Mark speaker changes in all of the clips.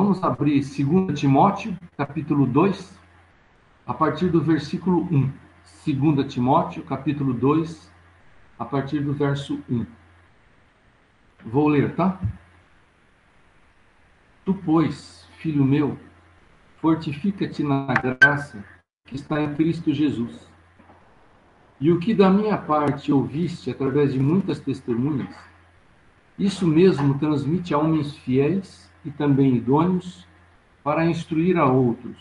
Speaker 1: Vamos abrir 2 Timóteo, capítulo 2, a partir do versículo 1. 2 Timóteo, capítulo 2, a partir do verso 1. Vou ler, tá? Tu, pois, filho meu, fortifica-te na graça que está em Cristo Jesus. E o que da minha parte ouviste através de muitas testemunhas, isso mesmo transmite a homens fiéis e também idôneos para instruir a outros.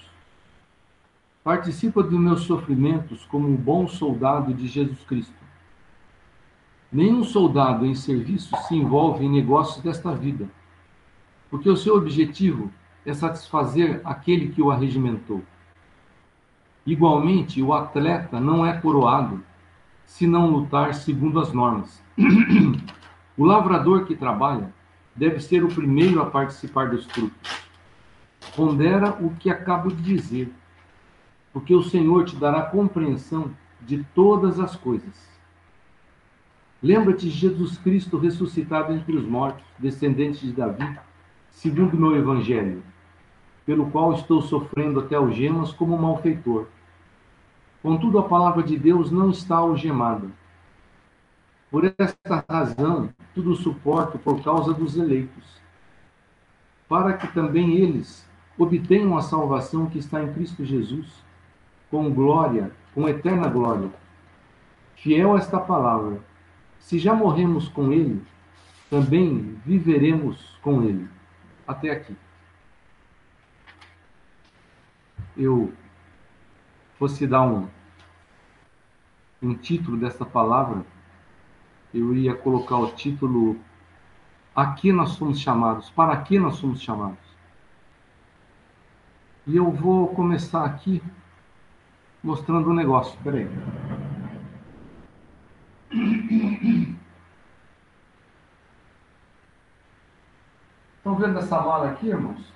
Speaker 1: Participa dos meus sofrimentos como um bom soldado de Jesus Cristo. Nenhum soldado em serviço se envolve em negócios desta vida, porque o seu objetivo é satisfazer aquele que o arregimentou. Igualmente, o atleta não é coroado se não lutar segundo as normas. o lavrador que trabalha deve ser o primeiro a participar dos frutos. Pondera o que acabo de dizer, porque o Senhor te dará compreensão de todas as coisas. Lembra-te de Jesus Cristo ressuscitado entre os mortos, descendente de Davi, segundo meu evangelho, pelo qual estou sofrendo até algemas como malfeitor. Contudo, a palavra de Deus não está algemada por esta razão, tudo suporto por causa dos eleitos, para que também eles obtenham a salvação que está em Cristo Jesus, com glória, com eterna glória. Fiel esta palavra, se já morremos com Ele, também viveremos com Ele. Até aqui. Eu fosse dar um, um título dessa palavra eu ia colocar o título Aqui nós somos chamados, para aqui nós somos chamados. E eu vou começar aqui mostrando um negócio. Peraí. Estão vendo essa mala aqui, irmãos?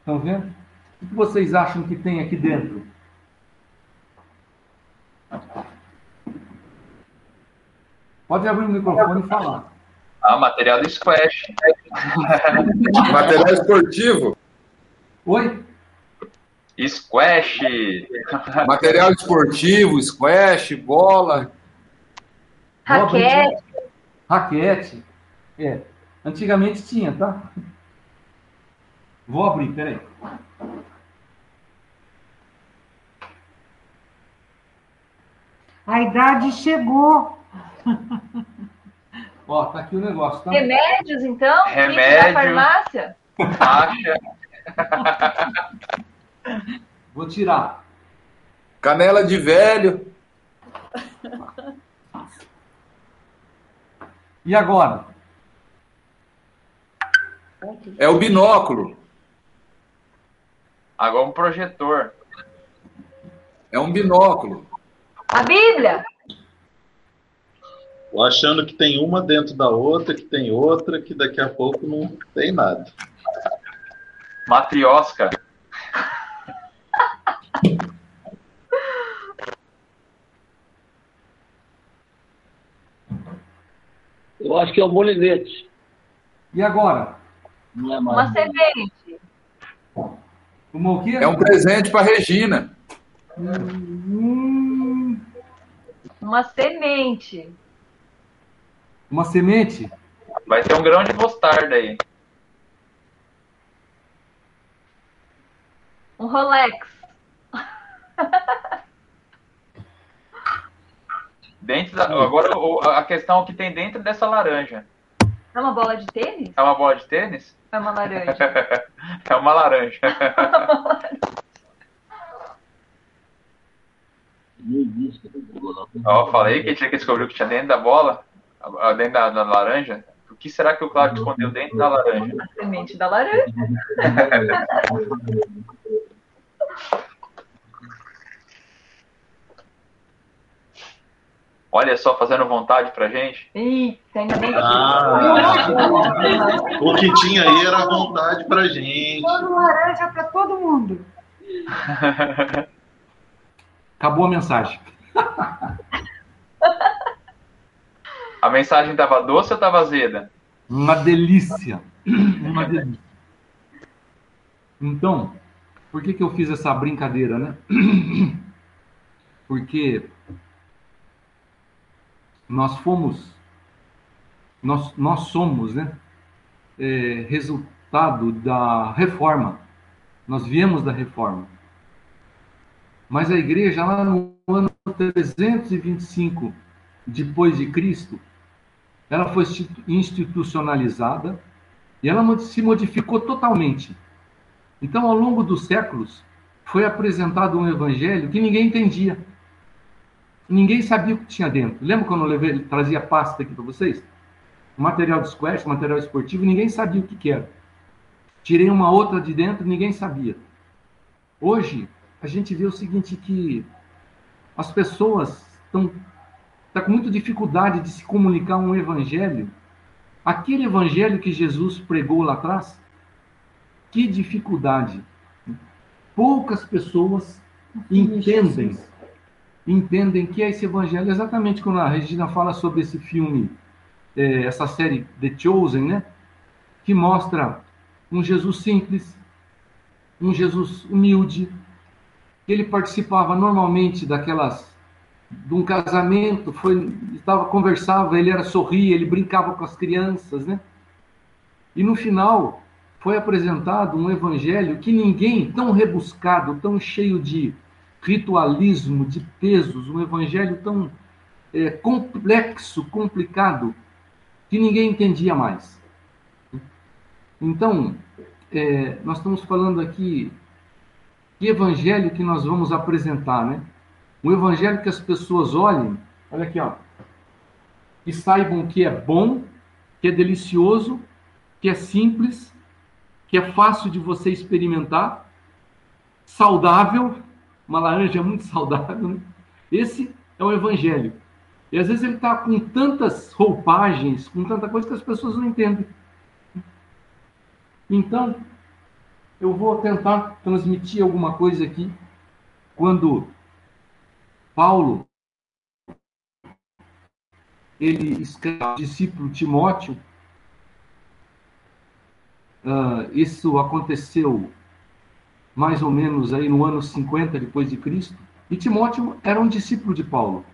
Speaker 1: Estão vendo? O que vocês acham que tem aqui dentro? Pode abrir o microfone e falar.
Speaker 2: Ah, material de squash.
Speaker 3: material esportivo.
Speaker 1: Oi?
Speaker 2: Squash.
Speaker 3: Material esportivo, squash, bola.
Speaker 4: Raquete.
Speaker 1: Raquete. É. Antigamente tinha, tá? Vou abrir, peraí.
Speaker 5: A idade chegou.
Speaker 1: Ó, tá aqui o negócio, tá?
Speaker 4: Remédios, então?
Speaker 2: Remédio.
Speaker 4: Da farmácia?
Speaker 2: Acha.
Speaker 1: Vou tirar.
Speaker 3: Canela de velho.
Speaker 1: E agora?
Speaker 3: É o binóculo.
Speaker 2: Agora um projetor.
Speaker 3: É um binóculo.
Speaker 4: A Bíblia?
Speaker 6: Achando que tem uma dentro da outra, que tem outra, que daqui a pouco não tem nada.
Speaker 2: Matriosca.
Speaker 7: Eu acho que é o molinete.
Speaker 1: E agora?
Speaker 4: Não é mais. Uma semente.
Speaker 1: Uma o quê?
Speaker 3: É um presente para Regina.
Speaker 4: Hum, uma semente.
Speaker 1: Uma semente?
Speaker 2: Vai ter um grão de mostarda aí.
Speaker 4: Um Rolex.
Speaker 2: Dentro da, agora a questão que tem dentro dessa laranja.
Speaker 4: É uma bola de tênis?
Speaker 2: É uma bola de tênis?
Speaker 4: É uma laranja.
Speaker 2: é uma laranja. Ó, falei que tinha que descobrir o que tinha dentro da bola dentro da, da, laranja? O que será que o Cláudio escondeu dentro da laranja?
Speaker 4: A semente da laranja.
Speaker 2: Olha só, fazendo vontade pra gente.
Speaker 4: Eita, ainda bem que
Speaker 6: ah, O que tinha aí era vontade pra gente.
Speaker 5: Todo laranja pra todo mundo.
Speaker 1: Acabou a mensagem.
Speaker 2: A mensagem estava doce ou estava azeda?
Speaker 1: Uma delícia. Uma delícia. Então, por que, que eu fiz essa brincadeira, né? Porque nós fomos, nós, nós somos, né? É, resultado da reforma. Nós viemos da reforma. Mas a igreja, lá no ano 325 depois de Cristo, ela foi institucionalizada e ela se modificou totalmente. Então, ao longo dos séculos, foi apresentado um evangelho que ninguém entendia. Ninguém sabia o que tinha dentro. Lembra quando eu levei, trazia pasta aqui para vocês? Material de squash, material esportivo, ninguém sabia o que, que era. Tirei uma outra de dentro, ninguém sabia. Hoje, a gente vê o seguinte, que as pessoas estão tá com muita dificuldade de se comunicar um evangelho. Aquele evangelho que Jesus pregou lá atrás, que dificuldade. Poucas pessoas entendem entendem que é esse evangelho. Exatamente quando a Regina fala sobre esse filme, é, essa série The Chosen, né? Que mostra um Jesus simples, um Jesus humilde. Ele participava normalmente daquelas de um casamento, foi estava conversava, ele era sorria, ele brincava com as crianças, né? E no final foi apresentado um evangelho que ninguém tão rebuscado, tão cheio de ritualismo, de pesos, um evangelho tão é, complexo, complicado, que ninguém entendia mais. Então, é, nós estamos falando aqui que evangelho que nós vamos apresentar, né? Um evangelho que as pessoas olhem, olha aqui, ó, e saibam que é bom, que é delicioso, que é simples, que é fácil de você experimentar, saudável, uma laranja muito saudável. Né? Esse é o evangelho. E às vezes ele está com tantas roupagens, com tanta coisa que as pessoas não entendem. Então, eu vou tentar transmitir alguma coisa aqui. Quando Paulo ele escreve ao discípulo Timóteo, uh, isso aconteceu mais ou menos aí no ano 50 depois de Cristo, e Timóteo era um discípulo de Paulo.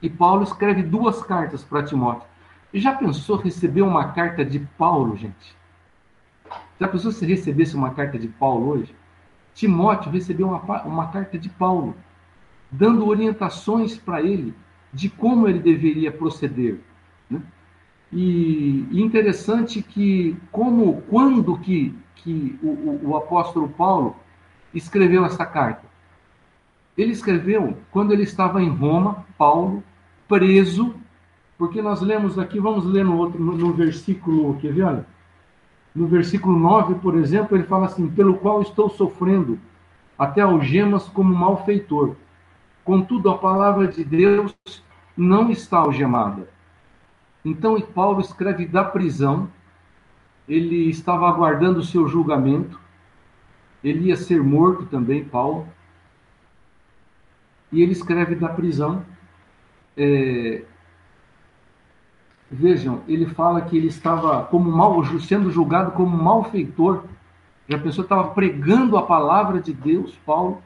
Speaker 1: E Paulo escreve duas cartas para Timóteo. E já pensou receber uma carta de Paulo, gente? Já pensou se recebesse uma carta de Paulo hoje? Timóteo recebeu uma, uma carta de Paulo, dando orientações para ele de como ele deveria proceder. Né? E, interessante que, como, quando que que o, o, o apóstolo Paulo escreveu essa carta? Ele escreveu quando ele estava em Roma, Paulo, preso, porque nós lemos aqui, vamos ler no outro, no, no versículo, quer ver, olha? No versículo 9, por exemplo, ele fala assim: pelo qual estou sofrendo até algemas como malfeitor. Contudo, a palavra de Deus não está algemada. Então, Paulo escreve da prisão, ele estava aguardando o seu julgamento, ele ia ser morto também, Paulo, e ele escreve da prisão. É... Vejam, ele fala que ele estava como mal, sendo julgado como malfeitor. A pessoa estava pregando a palavra de Deus, Paulo,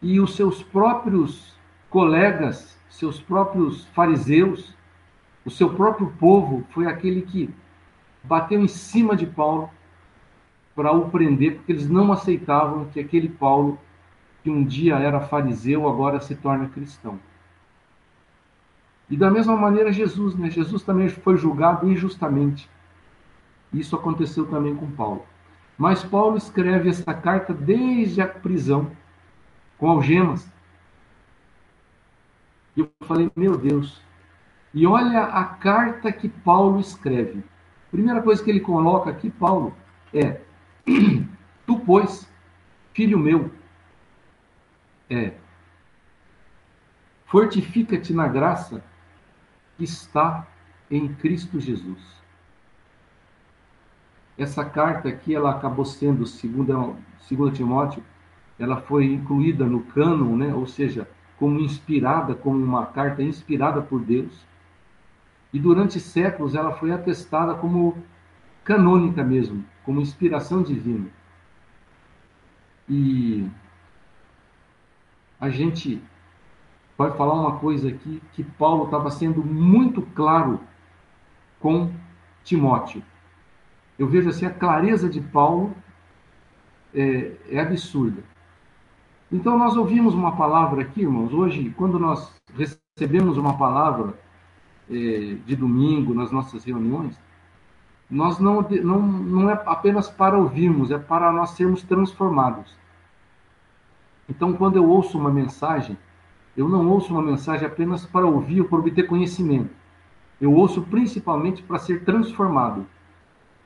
Speaker 1: e os seus próprios colegas, seus próprios fariseus, o seu próprio povo foi aquele que bateu em cima de Paulo para o prender, porque eles não aceitavam que aquele Paulo, que um dia era fariseu, agora se torna cristão. E da mesma maneira Jesus, né? Jesus também foi julgado injustamente. Isso aconteceu também com Paulo. Mas Paulo escreve essa carta desde a prisão, com algemas. E eu falei, meu Deus. E olha a carta que Paulo escreve. Primeira coisa que ele coloca aqui, Paulo, é: Tu, pois, filho meu, é, fortifica-te na graça que está em Cristo Jesus. Essa carta aqui, ela acabou sendo, segundo, segundo Timóteo, ela foi incluída no cânon, né? ou seja, como inspirada, como uma carta inspirada por Deus. E durante séculos ela foi atestada como canônica mesmo, como inspiração divina. E a gente vai falar uma coisa aqui que Paulo estava sendo muito claro com Timóteo. Eu vejo assim a clareza de Paulo é, é absurda. Então nós ouvimos uma palavra aqui, irmãos. Hoje, quando nós recebemos uma palavra é, de domingo nas nossas reuniões, nós não, não, não é apenas para ouvirmos, é para nós sermos transformados. Então, quando eu ouço uma mensagem, eu não ouço uma mensagem apenas para ouvir ou para obter conhecimento. Eu ouço principalmente para ser transformado.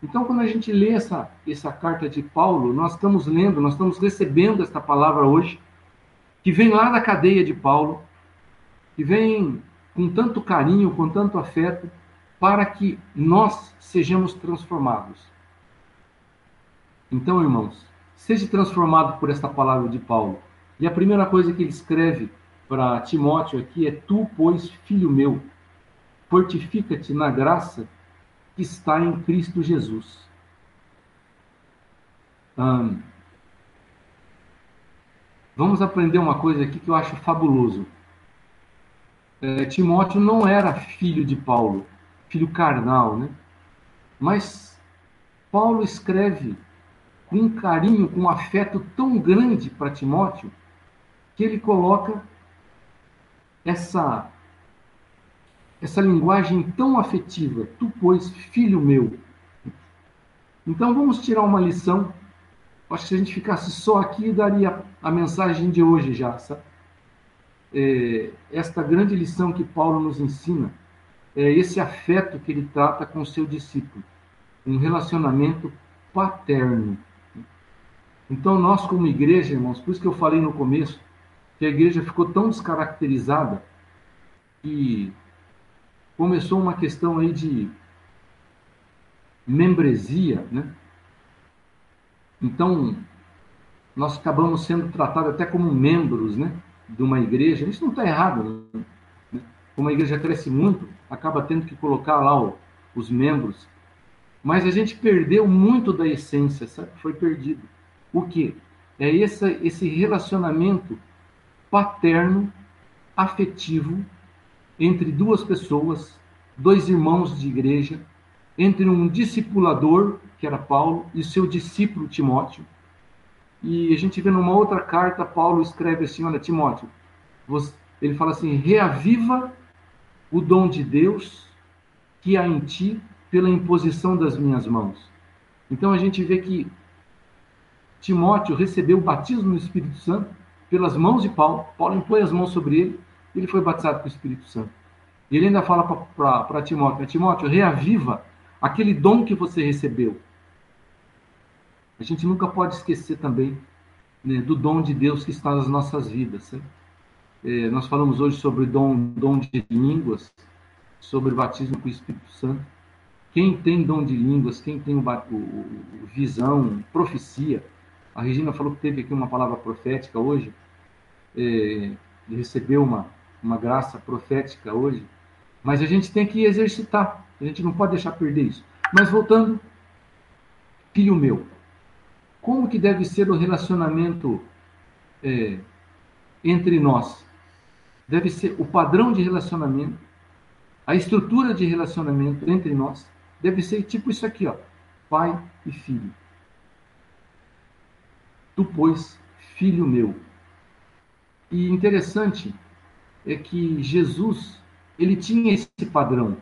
Speaker 1: Então, quando a gente lê essa, essa carta de Paulo, nós estamos lendo, nós estamos recebendo esta palavra hoje, que vem lá da cadeia de Paulo, que vem com tanto carinho, com tanto afeto, para que nós sejamos transformados. Então, irmãos, seja transformado por esta palavra de Paulo. E a primeira coisa que ele escreve para Timóteo aqui é: Tu, pois, filho meu, fortifica-te na graça está em Cristo Jesus. Vamos aprender uma coisa aqui que eu acho fabuloso. É, Timóteo não era filho de Paulo, filho carnal, né? Mas Paulo escreve com um carinho, com um afeto tão grande para Timóteo, que ele coloca essa essa linguagem tão afetiva, tu pois filho meu. Então vamos tirar uma lição. Acho que se a gente ficasse só aqui daria a mensagem de hoje já? É, esta grande lição que Paulo nos ensina é esse afeto que ele trata com o seu discípulo, um relacionamento paterno. Então, nós, como igreja, irmãos, por isso que eu falei no começo, que a igreja ficou tão descaracterizada que começou uma questão aí de membresia, né? Então, nós acabamos sendo tratados até como membros, né, de uma igreja. Isso não está errado, né? como a igreja cresce muito, acaba tendo que colocar lá o, os membros. Mas a gente perdeu muito da essência, sabe? Foi perdido. O que? É esse, esse relacionamento paterno, afetivo, entre duas pessoas, dois irmãos de igreja, entre um discipulador, que era Paulo, e seu discípulo Timóteo. E a gente vê numa outra carta, Paulo escreve assim: Olha, Timóteo, ele fala assim: reaviva o dom de Deus que há em ti pela imposição das minhas mãos. Então a gente vê que Timóteo recebeu o batismo no Espírito Santo pelas mãos de Paulo. Paulo impõe as mãos sobre ele ele foi batizado com o Espírito Santo. E ele ainda fala para Timóteo: Timóteo, reaviva aquele dom que você recebeu. A gente nunca pode esquecer também né, do dom de Deus que está nas nossas vidas. Certo? É, nós falamos hoje sobre dom, dom de línguas, sobre batismo com o Espírito Santo. Quem tem dom de línguas, quem tem o, o, visão, profecia, a Regina falou que teve aqui uma palavra profética hoje, é, recebeu uma, uma graça profética hoje, mas a gente tem que exercitar, a gente não pode deixar perder isso. Mas voltando, filho meu, como que deve ser o relacionamento é, entre nós? deve ser o padrão de relacionamento, a estrutura de relacionamento entre nós deve ser tipo isso aqui, ó, pai e filho. Tu, pois, filho meu. E interessante é que Jesus, ele tinha esse padrão,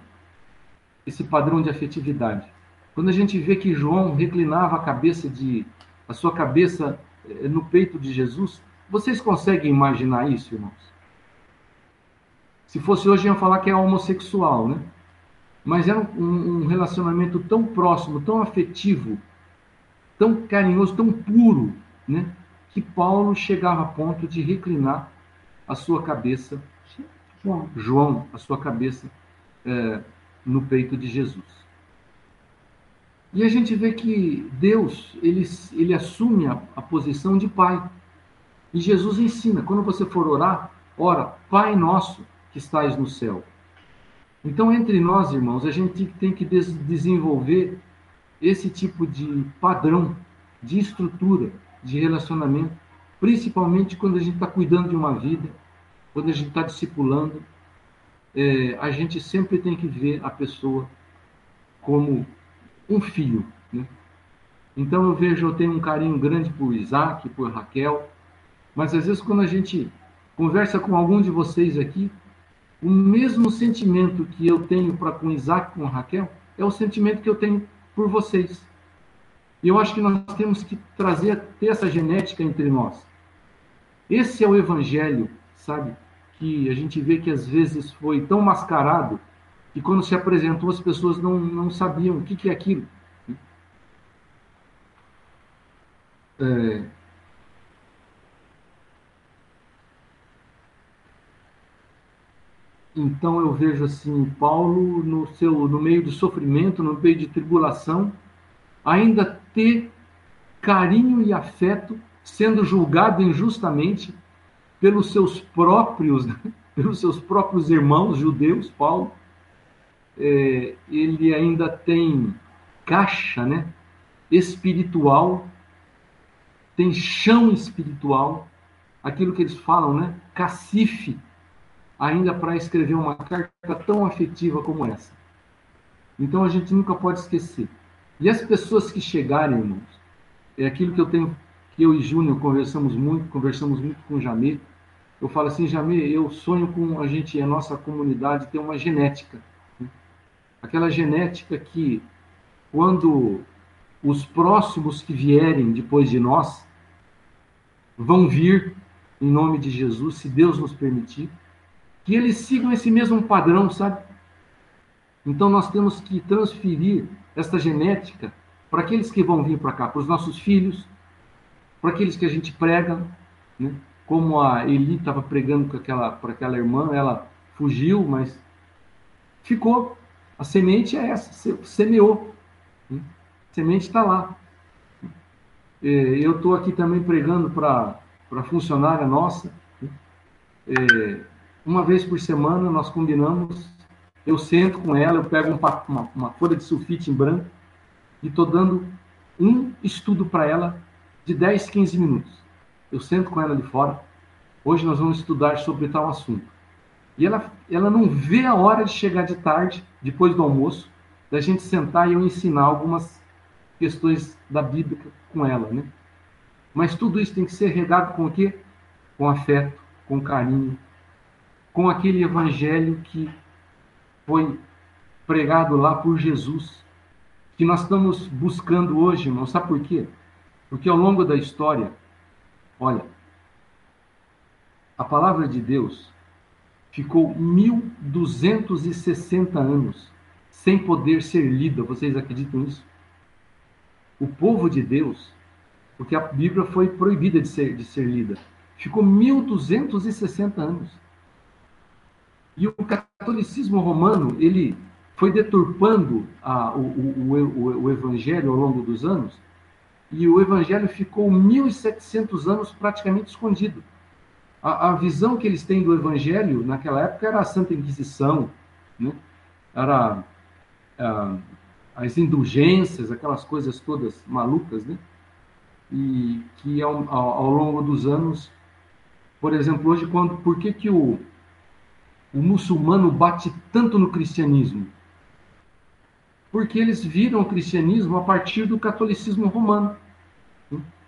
Speaker 1: esse padrão de afetividade. Quando a gente vê que João reclinava a cabeça de a sua cabeça eh, no peito de Jesus, vocês conseguem imaginar isso, irmãos? Se fosse hoje, iam falar que é homossexual, né? Mas era um, um relacionamento tão próximo, tão afetivo, tão carinhoso, tão puro, né? Que Paulo chegava a ponto de reclinar a sua cabeça, João, João a sua cabeça é, no peito de Jesus. E a gente vê que Deus, ele, ele assume a, a posição de pai. E Jesus ensina, quando você for orar, ora, Pai nosso, que estais no céu. Então, entre nós, irmãos, a gente tem que des desenvolver esse tipo de padrão, de estrutura, de relacionamento, principalmente quando a gente está cuidando de uma vida, quando a gente está discipulando. É, a gente sempre tem que ver a pessoa como um filho. Né? Então eu vejo, eu tenho um carinho grande por Isaac, por Raquel, mas às vezes quando a gente conversa com algum de vocês aqui, o mesmo sentimento que eu tenho para com Isaac, com Raquel, é o sentimento que eu tenho por vocês. E eu acho que nós temos que trazer, ter essa genética entre nós. Esse é o evangelho, sabe? Que a gente vê que às vezes foi tão mascarado que quando se apresentou as pessoas não, não sabiam o que, que é aquilo. É, Então eu vejo assim Paulo no seu no meio do sofrimento, no meio de tribulação, ainda ter carinho e afeto, sendo julgado injustamente pelos seus próprios pelos seus próprios irmãos judeus, Paulo, é, ele ainda tem caixa, né, espiritual, tem chão espiritual, aquilo que eles falam, né, cacife ainda para escrever uma carta tão afetiva como essa. Então a gente nunca pode esquecer. E as pessoas que chegarem, irmãos, é aquilo que eu tenho, que eu e Júnior conversamos muito, conversamos muito com o Jamê. Eu falo assim, Jamê, eu sonho com a gente, a nossa comunidade, ter uma genética. Né? Aquela genética que, quando os próximos que vierem depois de nós, vão vir em nome de Jesus, se Deus nos permitir, que eles sigam esse mesmo padrão, sabe? Então nós temos que transferir esta genética para aqueles que vão vir para cá, para os nossos filhos, para aqueles que a gente prega, né? Como a Eli estava pregando com aquela, para aquela irmã, ela fugiu, mas ficou. A semente é essa, semeou. Né? A semente está lá. Eu estou aqui também pregando para a funcionária nossa. Né? Uma vez por semana nós combinamos, eu sento com ela, eu pego um, uma, uma folha de sulfite em branco e estou dando um estudo para ela de 10, 15 minutos. Eu sento com ela de fora, hoje nós vamos estudar sobre tal assunto. E ela, ela não vê a hora de chegar de tarde, depois do almoço, da gente sentar e eu ensinar algumas questões da Bíblia com ela, né? Mas tudo isso tem que ser regado com o quê? Com afeto, com carinho, com aquele evangelho que foi pregado lá por Jesus, que nós estamos buscando hoje, irmão. Sabe por quê? Porque ao longo da história, olha, a palavra de Deus ficou 1260 anos sem poder ser lida. Vocês acreditam nisso? O povo de Deus, porque a Bíblia foi proibida de ser, de ser lida, ficou 1260 anos e o catolicismo romano, ele foi deturpando a, o, o, o, o, evangelho ao longo dos anos, e o evangelho ficou 1.700 anos praticamente escondido. A, a, visão que eles têm do evangelho naquela época era a Santa Inquisição, né? era as indulgências, aquelas coisas todas malucas, né? E que ao, ao, ao longo dos anos, por exemplo, hoje, quando, por que, que o, o muçulmano bate tanto no cristianismo? Porque eles viram o cristianismo a partir do catolicismo romano.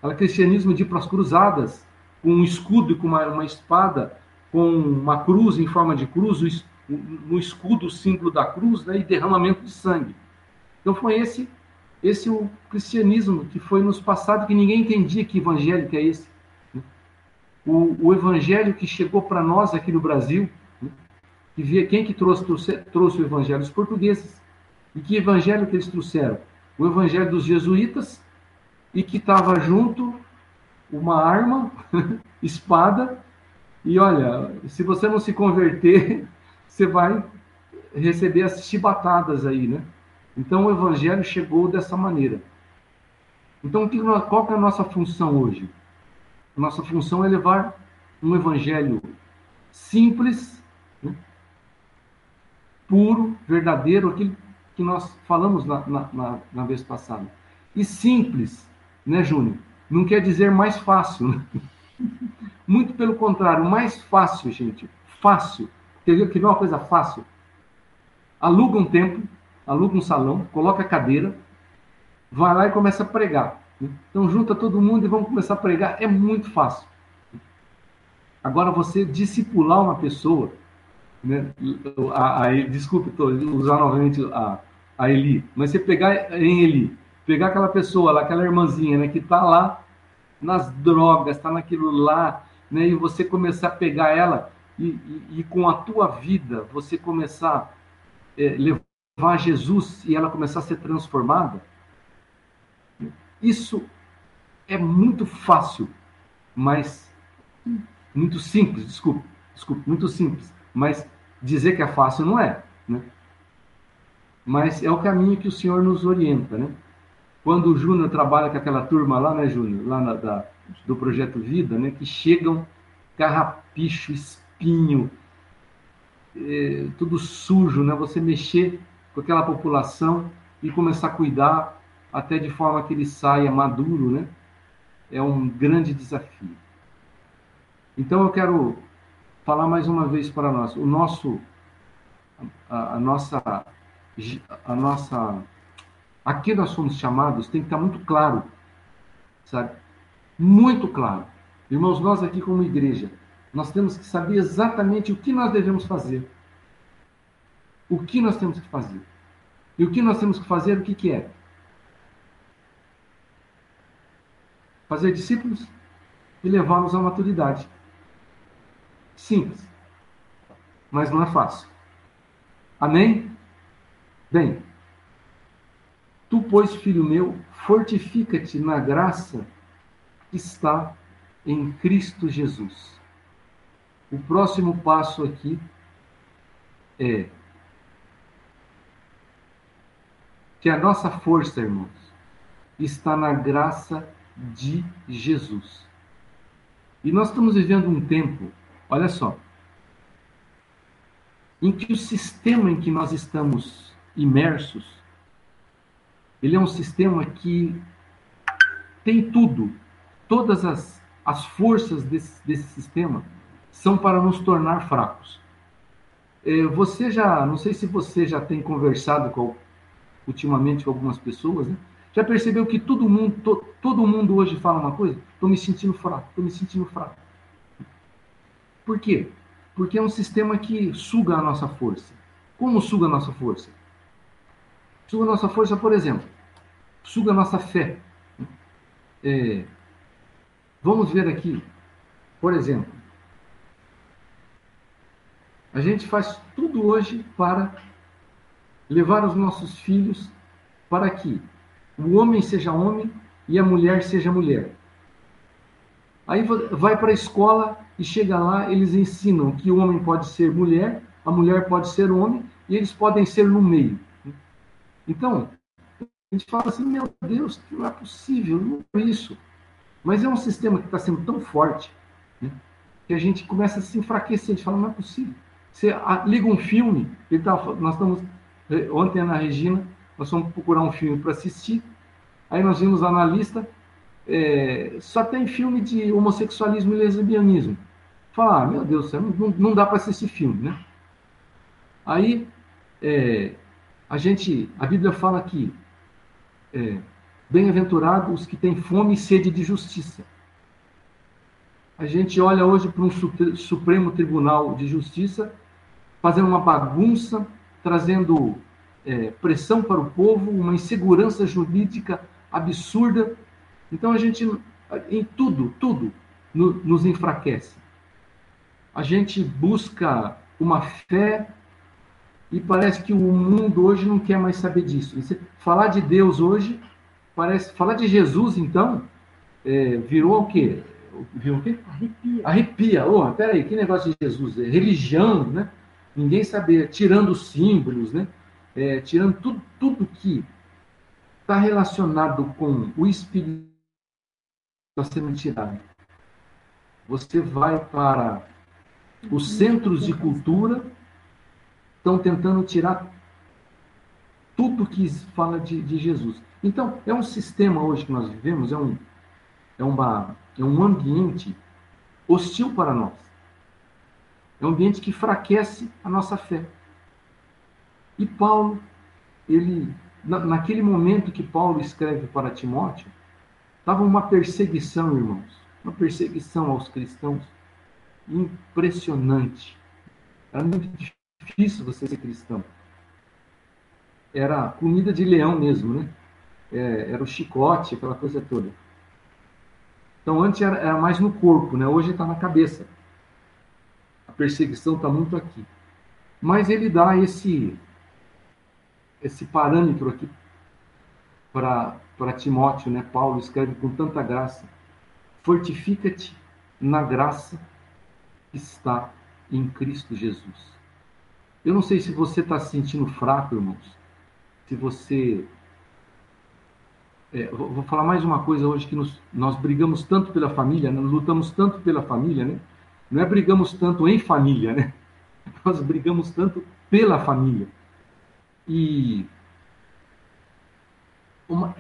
Speaker 1: O cristianismo de ir para as cruzadas, com um escudo e com uma, uma espada, com uma cruz em forma de cruz, no escudo o símbolo da cruz né, e derramamento de sangue. Então foi esse esse o cristianismo que foi nos passado que ninguém entendia que evangelho que é esse. Né? O, o evangelho que chegou para nós aqui no Brasil, que via quem que trouxe, trouxe, trouxe o evangelho? Os portugueses. E que evangelho que eles trouxeram? O evangelho dos jesuítas, e que estava junto uma arma, espada, e olha, se você não se converter, você vai receber as chibatadas aí, né? Então o evangelho chegou dessa maneira. Então qual que é a nossa função hoje? Nossa função é levar um evangelho simples, puro, verdadeiro, aquilo que nós falamos na, na, na, na vez passada. E simples, né, Júnior? Não quer dizer mais fácil. Né? Muito pelo contrário, mais fácil, gente. Fácil. Entendeu? Que não é uma coisa fácil. Aluga um templo, aluga um salão, coloca a cadeira, vai lá e começa a pregar. né? Então junta todo mundo e vamos começar a pregar. É muito fácil. Agora você discipular uma pessoa, né? A, a, desculpe, estou usar novamente a, a Eli, mas você pegar em Eli, pegar aquela pessoa lá, aquela irmãzinha, né, que está lá nas drogas, está naquilo lá, né, e você começar a pegar ela e, e, e com a tua vida você começar é, levar Jesus e ela começar a ser transformada, isso é muito fácil, mas muito simples, desculpe, muito simples, mas dizer que é fácil não é, né? Mas é o caminho que o Senhor nos orienta, né? Quando o Júnior trabalha com aquela turma lá, né, Júnior, lá na, da, do Projeto Vida, né, que chegam carrapicho, espinho, é, tudo sujo, né? Você mexer com aquela população e começar a cuidar até de forma que ele saia maduro, né? É um grande desafio. Então eu quero falar mais uma vez para nós, o nosso a, a nossa a nossa aqui nós somos chamados tem que estar muito claro, sabe? Muito claro. Irmãos, nós aqui como igreja, nós temos que saber exatamente o que nós devemos fazer. O que nós temos que fazer. E o que nós temos que fazer, o que, que é? Fazer discípulos e levá-los à maturidade. Simples. Mas não é fácil. Amém? Bem, tu, pois, filho meu, fortifica-te na graça que está em Cristo Jesus. O próximo passo aqui é que a nossa força, irmãos, está na graça de Jesus. E nós estamos vivendo um tempo, olha só, em que o sistema em que nós estamos imersos, ele é um sistema que tem tudo, todas as, as forças desse, desse sistema são para nos tornar fracos. É, você já, não sei se você já tem conversado com, ultimamente com algumas pessoas, né? já percebeu que todo mundo, to, todo mundo hoje fala uma coisa? Estou me sentindo fraco, estou me sentindo fraco. Por quê? Porque é um sistema que suga a nossa força. Como suga a nossa força? Suga a nossa força, por exemplo, suga a nossa fé. É, vamos ver aqui, por exemplo, a gente faz tudo hoje para levar os nossos filhos para que o homem seja homem e a mulher seja mulher. Aí vai para a escola e chega lá, eles ensinam que o homem pode ser mulher, a mulher pode ser homem e eles podem ser no meio. Então, a gente fala assim: meu Deus, não é possível, não é isso. Mas é um sistema que está sendo tão forte né, que a gente começa a se enfraquecer. A gente fala: não é possível. Você liga um filme, ele tá, nós estamos, eh, ontem na Regina, nós fomos procurar um filme para assistir, aí nós vimos lá na lista, é, só tem filme de homossexualismo e lesbianismo. Fala, ah, meu Deus não, não dá para assistir filme, né? Aí, é, a gente, a Bíblia fala que é, bem-aventurados os que têm fome e sede de justiça. A gente olha hoje para um Supremo Tribunal de Justiça fazendo uma bagunça, trazendo é, pressão para o povo, uma insegurança jurídica absurda. Então a gente, em tudo, tudo, no, nos enfraquece. A gente busca uma fé e parece que o mundo hoje não quer mais saber disso. Falar de Deus hoje, parece falar de Jesus, então, é, virou o quê? Virou o quê?
Speaker 5: Arrepia.
Speaker 1: Arrepia. Oh, peraí, que negócio de Jesus? É religião, né? Ninguém sabia, tirando os símbolos, né? É, tirando tudo, tudo que está relacionado com o Espírito está sendo tirado. Você vai para os centros de cultura estão tentando tirar tudo que fala de, de, Jesus. Então, é um sistema hoje que nós vivemos, é um, é, uma, é um ambiente hostil para nós. É um ambiente que enfraquece a nossa fé. E Paulo, ele, na, naquele momento que Paulo escreve para Timóteo, estava uma perseguição, irmãos, uma perseguição aos cristãos impressionante. Era muito difícil você ser cristão. Era comida de leão mesmo, né? É, era o chicote, aquela coisa toda. Então, antes era, era mais no corpo, né? Hoje está na cabeça. A perseguição está muito aqui. Mas ele dá esse, esse parâmetro aqui para Timóteo, né? Paulo escreve com tanta graça. Fortifica-te na graça que está em Cristo Jesus. Eu não sei se você está se sentindo fraco, irmãos. Se você. É, vou falar mais uma coisa hoje que nos, nós brigamos tanto pela família, né? lutamos tanto pela família, né? Não é brigamos tanto em família, né? Nós brigamos tanto pela família. E uma,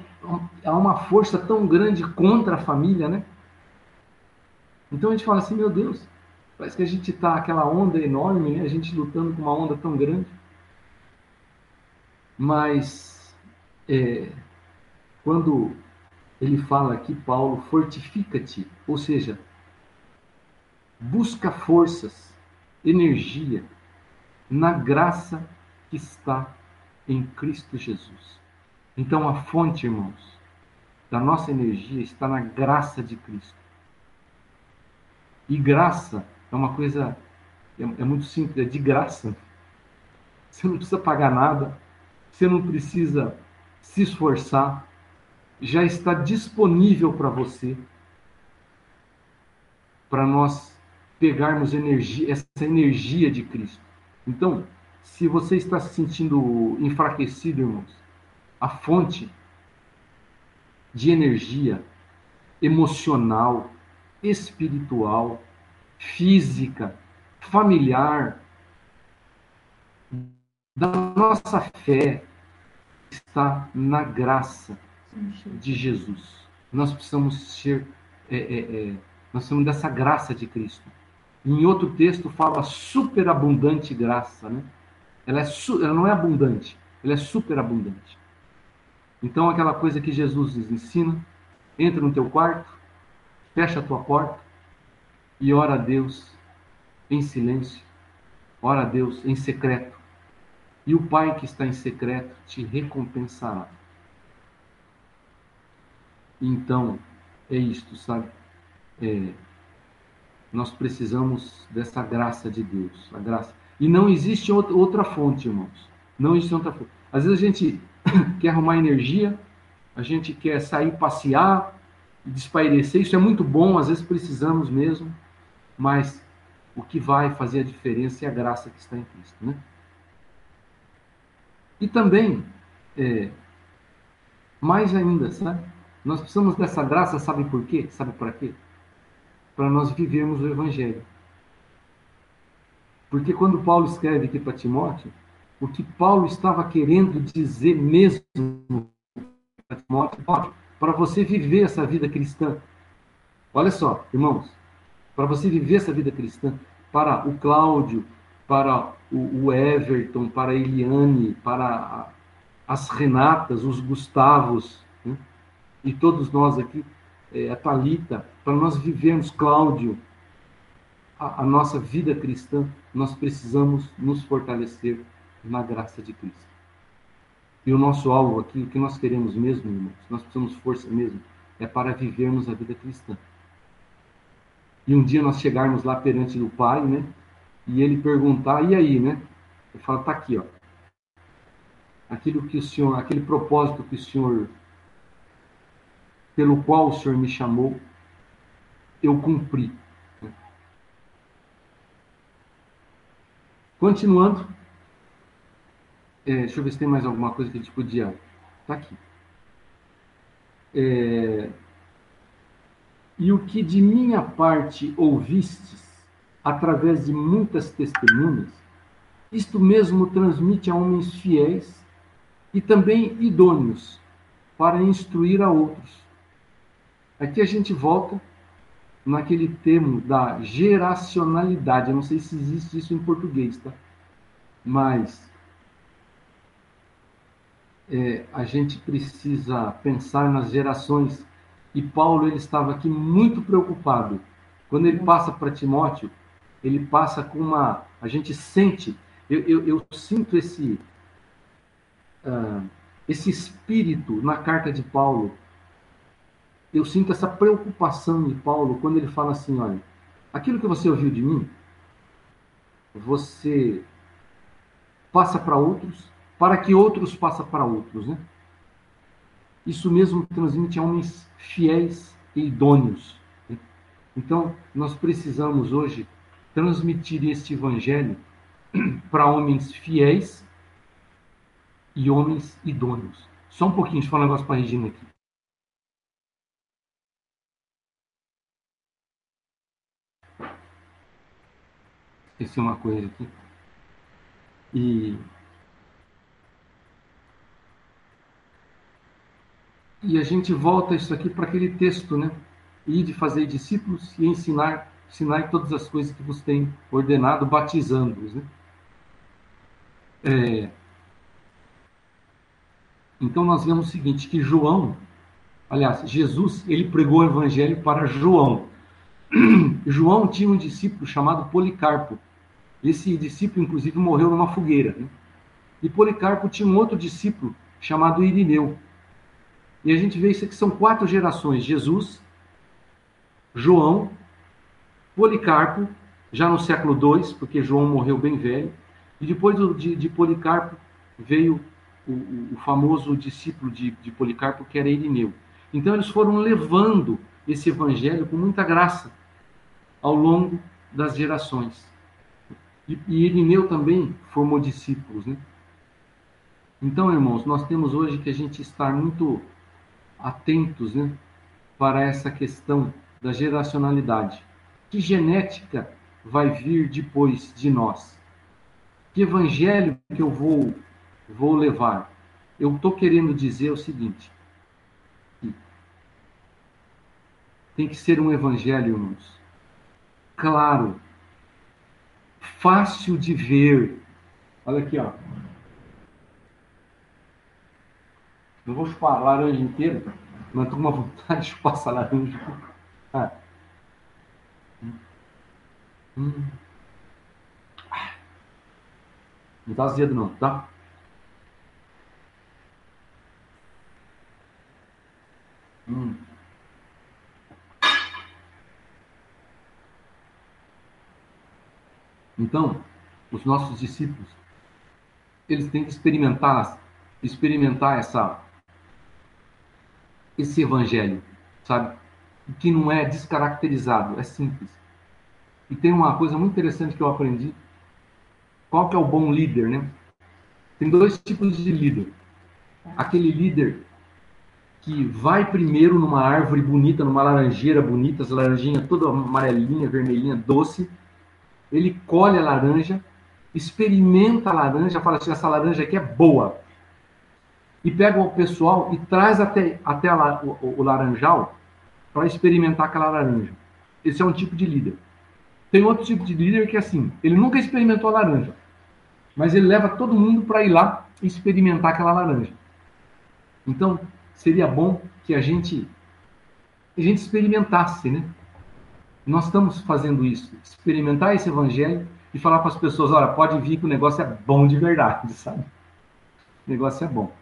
Speaker 1: há uma força tão grande contra a família, né? Então a gente fala assim, meu Deus, parece que a gente está aquela onda enorme, né? A gente lutando com uma onda tão grande. Mas é, quando ele fala aqui, Paulo, fortifica-te, ou seja, busca forças, energia na graça que está em Cristo Jesus. Então a fonte, irmãos, da nossa energia está na graça de Cristo. E graça é uma coisa é, é muito simples, é de graça. Você não precisa pagar nada, você não precisa se esforçar, já está disponível para você, para nós pegarmos energia, essa energia de Cristo. Então, se você está se sentindo enfraquecido, irmãos, a fonte de energia emocional, espiritual, física, familiar, da nossa fé está na graça de Jesus. Nós precisamos ser, é, é, é, nós precisamos dessa graça de Cristo. Em outro texto fala superabundante graça, né? Ela, é, ela não é abundante, ela é superabundante. Então, aquela coisa que Jesus nos ensina, entra no teu quarto, fecha a tua porta e ora a Deus em silêncio, ora a Deus em secreto e o Pai que está em secreto te recompensará. Então, é isto, sabe? É, nós precisamos dessa graça de Deus, a graça. E não existe outra fonte, irmãos. Não existe outra fonte. Às vezes a gente quer arrumar energia, a gente quer sair passear, despairecer. Isso é muito bom, às vezes precisamos mesmo, mas o que vai fazer a diferença é a graça que está em Cristo, né? E também, é, mais ainda, sabe? Nós precisamos dessa graça, sabe por quê? Sabe para quê? Para nós vivermos o Evangelho. Porque quando Paulo escreve aqui para Timóteo, o que Paulo estava querendo dizer mesmo para você viver essa vida cristã. Olha só, irmãos, para você viver essa vida cristã, para o Cláudio, para o, Everton, para a Eliane, para as Renatas, os Gustavos, né? e todos nós aqui, é, a Talita, para nós vivermos, Cláudio, a, a nossa vida cristã, nós precisamos nos fortalecer na graça de Cristo. E o nosso alvo aqui, o que nós queremos mesmo, irmãos, nós precisamos força mesmo, é para vivermos a vida cristã. E um dia nós chegarmos lá perante o Pai, né? e ele perguntar, e aí, né? Eu falo, tá aqui, ó. Aquilo que o senhor, aquele propósito que o senhor, pelo qual o senhor me chamou, eu cumpri. Continuando, é, deixa eu ver se tem mais alguma coisa que a gente podia. Tá aqui. É, e o que de minha parte ouvistes, através de muitas testemunhas, isto mesmo transmite a homens fiéis e também idôneos para instruir a outros. Aqui a gente volta naquele termo da geracionalidade. Eu não sei se existe isso em português, tá? Mas é, a gente precisa pensar nas gerações. E Paulo ele estava aqui muito preocupado. Quando ele passa para Timóteo, ele passa com uma. A gente sente, eu, eu, eu sinto esse, uh, esse espírito na carta de Paulo. Eu sinto essa preocupação de Paulo quando ele fala assim: olha, aquilo que você ouviu de mim, você passa para outros, para que outros passem para outros, né? Isso mesmo transmite a homens fiéis e idôneos. Né? Então, nós precisamos hoje transmitir este evangelho para homens fiéis e homens idôneos. Só um pouquinho, deixa eu falar um negócio para a Regina aqui. Esqueci uma coisa aqui. E, e a gente volta isso aqui para aquele texto, né? E de fazer discípulos e ensinar, ensinar todas as coisas que vos tem ordenado, batizando-os, né? É, então nós vemos o seguinte, que João, aliás, Jesus, ele pregou o evangelho para João. João tinha um discípulo chamado Policarpo. Esse discípulo, inclusive, morreu numa fogueira. Né? E Policarpo tinha um outro discípulo chamado Irineu. E a gente vê isso aqui, são quatro gerações: Jesus, João, Policarpo, já no século II, porque João morreu bem velho, e depois de, de Policarpo veio o, o, famoso discípulo de, de Policarpo, que era Irineu. Então eles foram levando esse evangelho com muita graça ao longo das gerações. E, e Irineu também formou discípulos, né? Então, irmãos, nós temos hoje que a gente estar muito atentos, né, para essa questão da geracionalidade. Que genética vai vir depois de nós? Que evangelho que eu vou vou levar? Eu estou querendo dizer o seguinte: tem que ser um evangelho, irmãos, claro, fácil de ver. Olha aqui, ó. Não vou chupar a laranja inteira, mas estou com uma vontade de chupar essa laranja. Ah. Hum. Não tá azedo não, tá? Hum. Então, os nossos discípulos, eles têm que experimentar, experimentar essa, esse evangelho, sabe? Que não é descaracterizado, é simples. E tem uma coisa muito interessante que eu aprendi. Qual que é o bom líder, né? Tem dois tipos de líder. Aquele líder que vai primeiro numa árvore bonita, numa laranjeira bonita, as laranjinhas toda amarelinha, vermelhinha, doce, ele colhe a laranja, experimenta a laranja, fala assim, essa laranja aqui é boa. E pega o pessoal e traz até, até a, o, o laranjal para experimentar aquela laranja. Esse é um tipo de líder. Tem outro tipo de líder que é assim, ele nunca experimentou a laranja, mas ele leva todo mundo para ir lá experimentar aquela laranja. Então, seria bom que a gente a gente experimentasse, né? Nós estamos fazendo isso, experimentar esse evangelho e falar para as pessoas, olha, pode vir que o negócio é bom de verdade, sabe? O negócio é bom.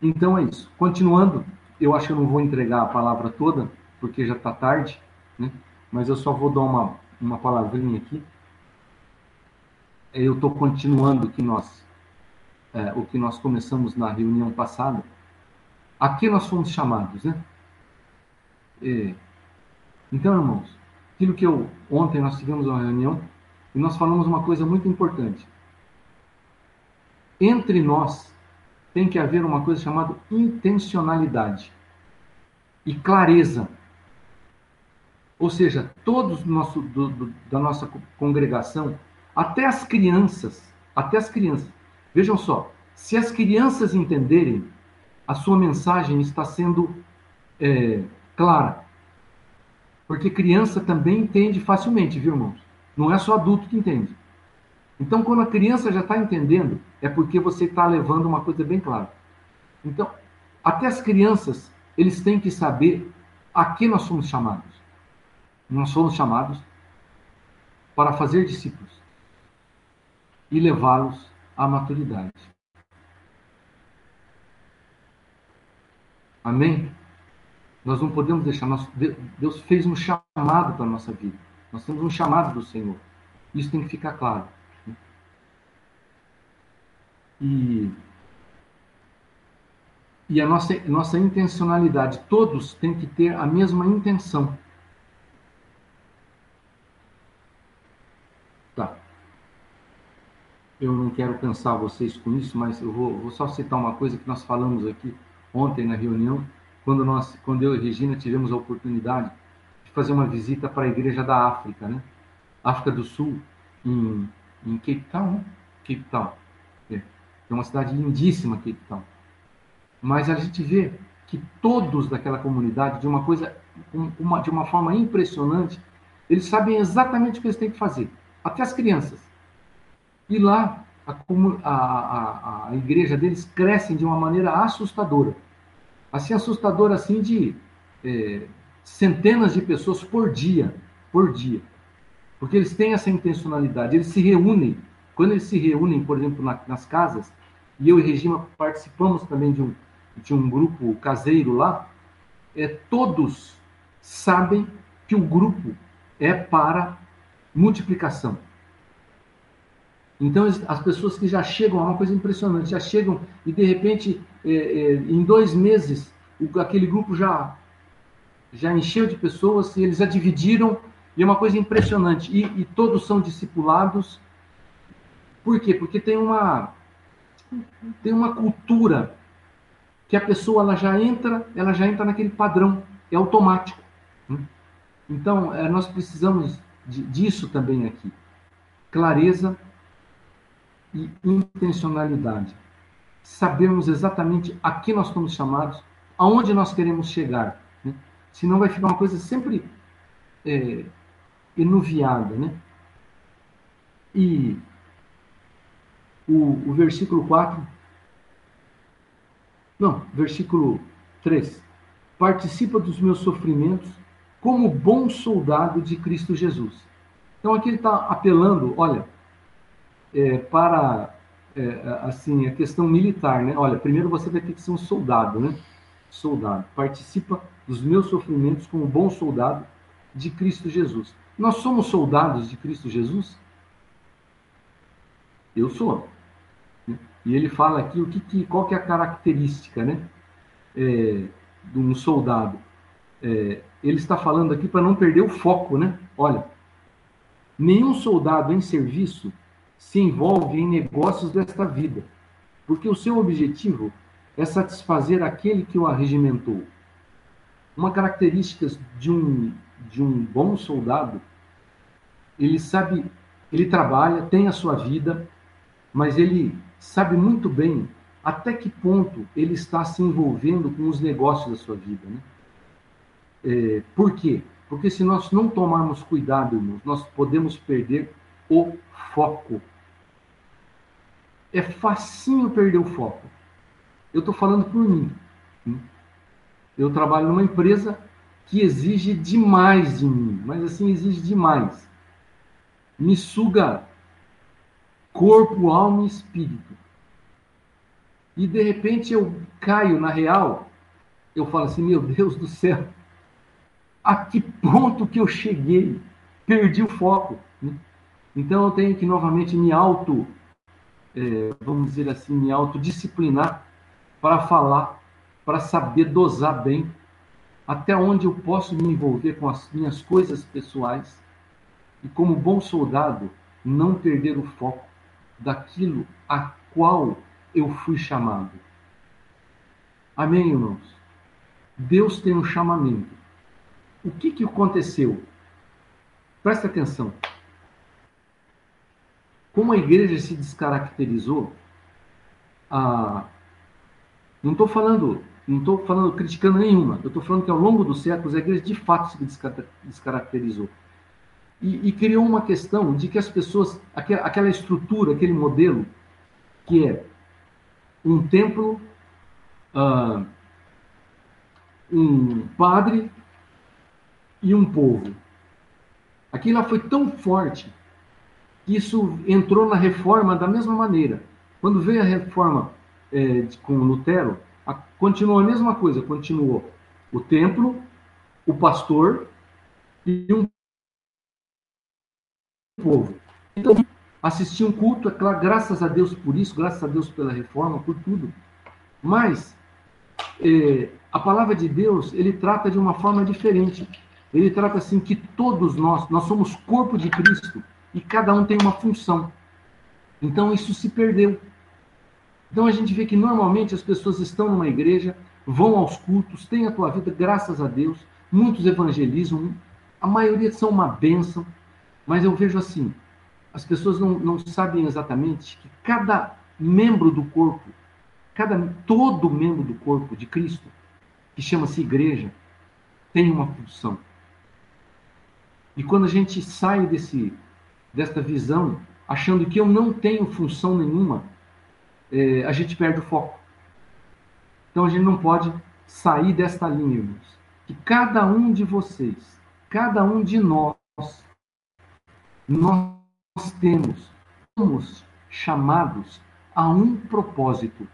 Speaker 1: Então é isso. Continuando, eu acho que eu não vou entregar a palavra toda, porque já está tarde, né? Mas eu só vou dar uma, uma palavrinha aqui. Eu estou continuando que nós é, o que nós começamos na reunião passada. Aqui nós fomos chamados, né? É, então, irmãos, aquilo que eu ontem nós tivemos uma reunião e nós falamos uma coisa muito importante. Entre nós tem que haver uma coisa chamada intencionalidade e clareza. Ou seja, todos nosso, do, do, da nossa congregação, Até as crianças, até as crianças. Vejam só, se as crianças entenderem, a sua mensagem está sendo é, clara. Porque criança também entende facilmente, viu, irmãos? Não é só adulto que entende. Então, quando a criança já está entendendo, é porque você está levando uma coisa bem clara. Então, até as crianças, eles têm que saber a que nós somos chamados. Nós somos chamados para fazer discípulos e levá-los à maturidade. Amém? Nós não podemos deixar. Deus fez um chamado para a nossa vida. Nós temos um chamado do Senhor. Isso tem que ficar claro. E, e a nossa, nossa intencionalidade, todos têm que ter a mesma intenção. Tá. Eu não quero cansar vocês com isso, mas eu vou, vou só citar uma coisa que nós falamos aqui ontem na reunião, quando, nós, quando eu e Regina tivemos a oportunidade de fazer uma visita para a igreja da África, né? África do Sul, em, em Cape Town, né? Cape Town. É. uma cidade lindíssima, Cape Town. Mas a gente vê que todos daquela comunidade, de uma coisa, uma, de uma forma impressionante, eles sabem exatamente o que eles têm que fazer, até as crianças. E lá a, a, a, a igreja deles cresce de uma maneira assustadora. Assim, assustadora assim de é, centenas de pessoas por dia, por dia. Porque eles têm essa intencionalidade, eles se reúnem. Quando eles se reúnem, por exemplo, na, nas casas, e eu e Regina participamos também de um, de um grupo caseiro lá, é, todos sabem que o grupo é para multiplicação. Então, as pessoas que já chegam, é uma coisa impressionante, já chegam e, de repente, é, é, em dois meses, o, aquele grupo já, já encheu de pessoas e eles já dividiram, e é uma coisa impressionante. E, e todos são discipulados. Por quê? Porque tem uma, tem uma cultura que a pessoa ela já entra, ela já entra naquele padrão, é automático. Né? Então, é, nós precisamos disso também aqui. Clareza e intencionalidade. Sabemos exatamente a que nós estamos chamados, aonde nós queremos chegar. Né? Senão vai ficar uma coisa sempre é, enuviada. Né? E o, o versículo 4. Não, versículo 3. Participa dos meus sofrimentos como bom soldado de Cristo Jesus. Então aqui ele está apelando, olha, é, para é, assim a questão militar, né? Olha, primeiro você vai ter que ser um soldado, né? Soldado. Participa dos meus sofrimentos como bom soldado de Cristo Jesus. Nós somos soldados de Cristo Jesus? Eu sou. E ele fala aqui o que, que qual que é a característica, né? É, de um soldado. É, ele está falando aqui para não perder o foco, né? Olha, nenhum soldado em serviço se envolve em negócios desta vida, porque o seu objetivo é satisfazer aquele que o arregimentou. Uma característica de um, de um bom soldado, ele sabe, ele trabalha, tem a sua vida, mas ele sabe muito bem até que ponto ele está se envolvendo com os negócios da sua vida. Né? É, por quê? Porque se nós não tomarmos cuidado, irmãos, nós podemos perder o foco. É facinho perder o foco. Eu estou falando por mim. Eu trabalho numa empresa que exige demais de mim, mas assim exige demais. Me suga corpo, alma e espírito. E de repente eu caio na real, eu falo assim, meu Deus do céu, a que ponto que eu cheguei? Perdi o foco. Então eu tenho que novamente me auto, é, vamos dizer assim, me autodisciplinar para falar, para saber dosar bem até onde eu posso me envolver com as minhas coisas pessoais e, como bom soldado, não perder o foco daquilo a qual eu fui chamado. Amém, irmãos? Deus tem um chamamento. O que, que aconteceu? Presta atenção. como a igreja se descaracterizou, não estou falando, não estou falando criticando nenhuma, eu estou falando que ao longo dos séculos a igreja de fato se desca- descaracterizou. E, e criou uma questão de que as pessoas, aquela, aquela estrutura, aquele modelo, que é um templo, ah, um padre e um povo. Aquilo foi tão forte que isso entrou na reforma da mesma maneira. Quando veio a reforma de- com Lutero, a- continuou a mesma coisa, continuou o templo, o pastor e um povo. Então, assistir um culto, é claro, graças a Deus por isso, graças a Deus pela reforma, por tudo. Mas eh, a palavra de Deus, ele trata de uma forma diferente. Ele trata assim que todos nós, nós somos corpo de Cristo e cada um tem uma função. Então isso se perdeu. Então a gente vê que normalmente as pessoas estão numa igreja, vão aos cultos, têm a tua vida, graças a Deus, muitos evangelizam, a maioria são uma bênção, mas eu vejo assim, as pessoas não, não sabem exatamente que cada membro do corpo, cada todo membro do corpo de Cristo, que chama-se igreja, tem uma função. E quando a gente sai desse, desta visão, achando que eu não tenho função nenhuma, eh, a gente perde o foco. Então a gente não pode sair desta linha, irmãos. Que cada um de vocês, cada um de nós, nós temos, somos chamados a um propósito.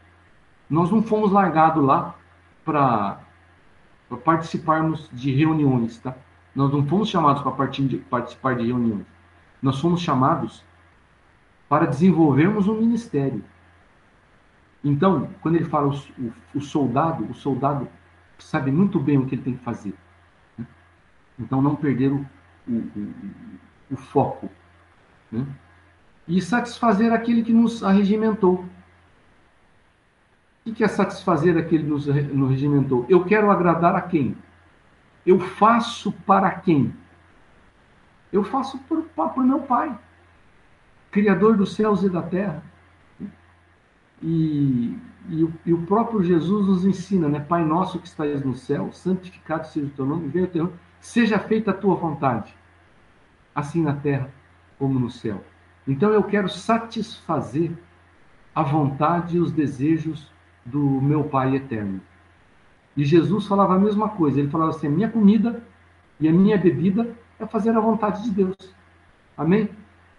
Speaker 1: Nós não fomos largados lá para participarmos de reuniões, tá? Nós não fomos chamados para participar de reuniões. Nós fomos chamados para desenvolvermos um ministério. Então, quando ele fala o, o, o soldado, o soldado sabe muito bem o que ele tem que fazer. né? Então, não perder o, o, o foco. né? E satisfazer aquele que nos arregimentou. O que é satisfazer aquele que nos nos regimentou? Eu quero agradar a quem? Eu faço para quem? Eu faço para o meu Pai, Criador dos céus e da terra. E, e, e o próprio Jesus nos ensina, né? Pai nosso que estás no céu, santificado seja o teu nome, venha o teu nome, seja feita a tua vontade, assim na terra como no céu. Então eu quero satisfazer a vontade e os desejos do meu Pai eterno. E Jesus falava a mesma coisa. Ele falava assim: a minha comida e a minha bebida é fazer a vontade de Deus. Amém?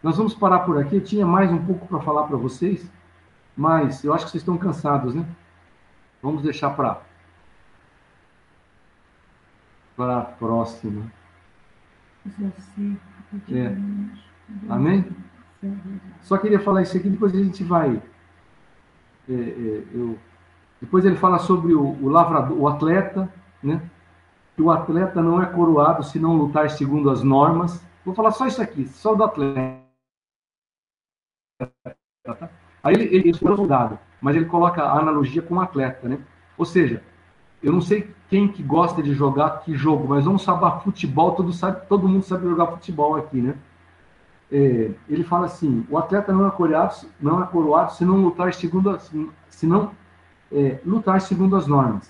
Speaker 1: Nós vamos parar por aqui. Eu tinha mais um pouco para falar para vocês, mas eu acho que vocês estão cansados, né? Vamos deixar para para a próxima. É. Amém? Só queria falar isso aqui, depois a gente vai. É, é, eu, depois ele fala sobre o, o lavrador, o atleta, né? Que o atleta não é coroado se não lutar segundo as normas. Vou falar só isso aqui, só do atleta. Tá? Aí ele, ele, ele foi soldado, mas ele coloca a analogia com o atleta, né? Ou seja, eu não sei quem que gosta de jogar que jogo, mas vamos saber futebol, todo, sabe, todo mundo sabe jogar futebol aqui, né? É, ele fala assim: o atleta não é coroado, não é coroado se não lutar segundo as, se não é, lutar segundo as normas.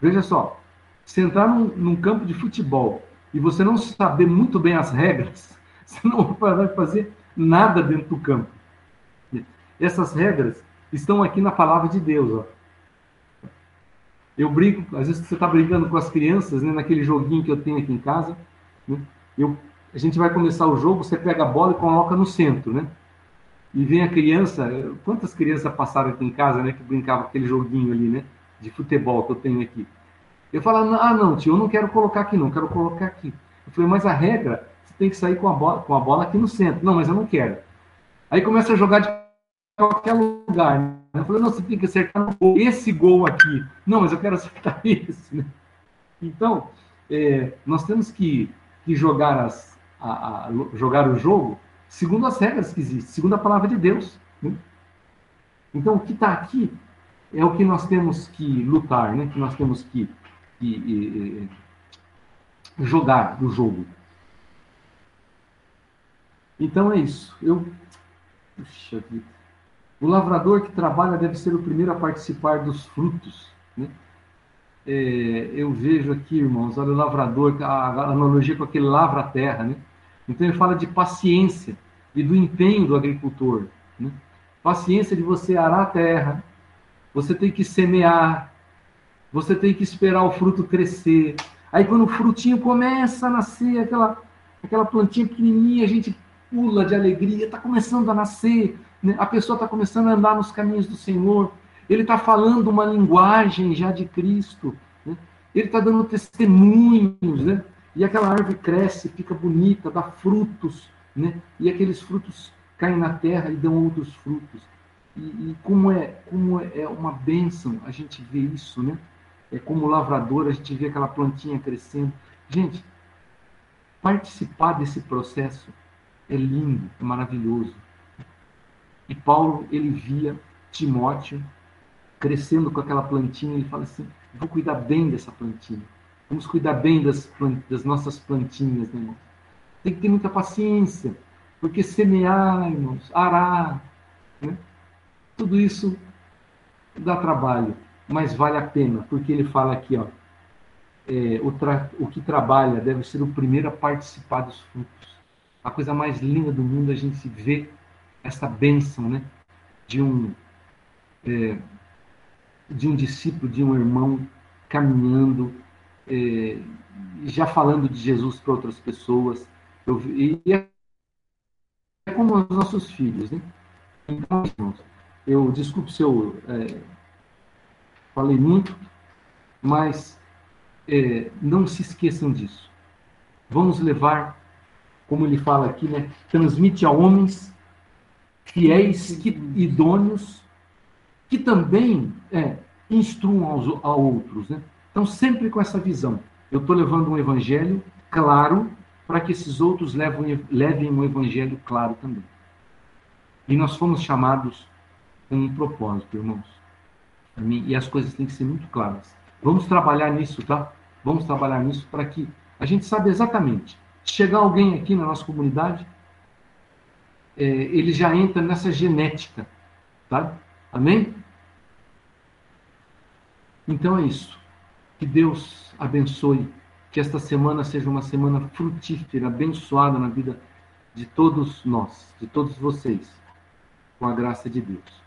Speaker 1: Veja só, se entrar num, num, campo de futebol e você não saber muito bem as regras, você não vai fazer nada dentro do campo. Essas regras estão aqui na palavra de Deus. Ó. Eu brinco, às vezes você está brincando com as crianças, né, naquele joguinho que eu tenho aqui em casa. Né, eu, a gente vai começar o jogo, você pega a bola e coloca no centro, né? E vem a criança, quantas crianças passaram aqui em casa, né, que brincavam com aquele joguinho ali, né, de futebol que eu tenho aqui. Eu falo, ah, não, tio, eu não quero colocar aqui, não, quero colocar aqui. Eu falei, mas a regra, você tem que sair com a bola, com a bola aqui no centro. Não, mas eu não quero. Aí começa a jogar de qualquer lugar. Eu falei, não, você tem que acertar esse gol aqui. Não, mas eu quero acertar esse. Né? Então, é, nós temos que, que jogar, as, a, a, jogar o jogo segundo as regras que existem, segundo a palavra de Deus. Né? Então, o que está aqui é o que nós temos que lutar, né? que nós temos que, que jogar o jogo. Então é isso. Eu. Puxa vida. O lavrador que trabalha deve ser o primeiro a participar dos frutos. Né? É, eu vejo aqui, irmãos, olha o lavrador, a analogia com aquele lavra a terra. Né? Então ele fala de paciência e do empenho do agricultor. Né? Paciência de você arar a terra, você tem que semear, você tem que esperar o fruto crescer. Aí quando o frutinho começa a nascer, aquela, aquela plantinha pequenininha, a gente pula de alegria, está começando a nascer? A pessoa está começando a andar nos caminhos do Senhor, ele está falando uma linguagem já de Cristo, né? ele está dando testemunhos, né? e aquela árvore cresce, fica bonita, dá frutos, né? e aqueles frutos caem na terra e dão outros frutos. E, e como, é, como é uma bênção a gente ver isso, né? É como lavrador, a gente vê aquela plantinha crescendo. Gente, participar desse processo é lindo, é maravilhoso. E Paulo, ele via Timóteo crescendo com aquela plantinha, ele fala assim: vou cuidar bem dessa plantinha. Vamos cuidar bem das, das nossas plantinhas, né, irmãos? Tem que ter muita paciência, porque semear, irmãos, arar, né? tudo isso dá trabalho, mas vale a pena, porque ele fala aqui, ó, é, o, o que trabalha deve ser o primeiro a participar dos frutos a coisa mais linda do mundo a gente vê essa bênção, né? De um é, de um discípulo, de um irmão caminhando, é, já falando de Jesus para outras pessoas. Eu, e é como os nossos filhos, né? Então, irmãos, eu desculpe se eu é, falei muito, mas é, não se esqueçam disso. Vamos levar como ele fala aqui, né? Transmite a homens fiéis, que, idôneos, que também é, instruam aos, a outros, né? Então, sempre com essa visão. Eu estou levando um evangelho claro para que esses outros levem, levem um evangelho claro também. E nós fomos chamados com um propósito, irmãos. E as coisas têm que ser muito claras. Vamos trabalhar nisso, tá? Vamos trabalhar nisso para que a gente saiba exatamente chegar alguém aqui na nossa comunidade, é, ele já entra nessa genética, tá? Amém? Então é isso. Que Deus abençoe, que esta semana seja uma semana frutífera, abençoada na vida de todos nós, de todos vocês, com a graça de Deus.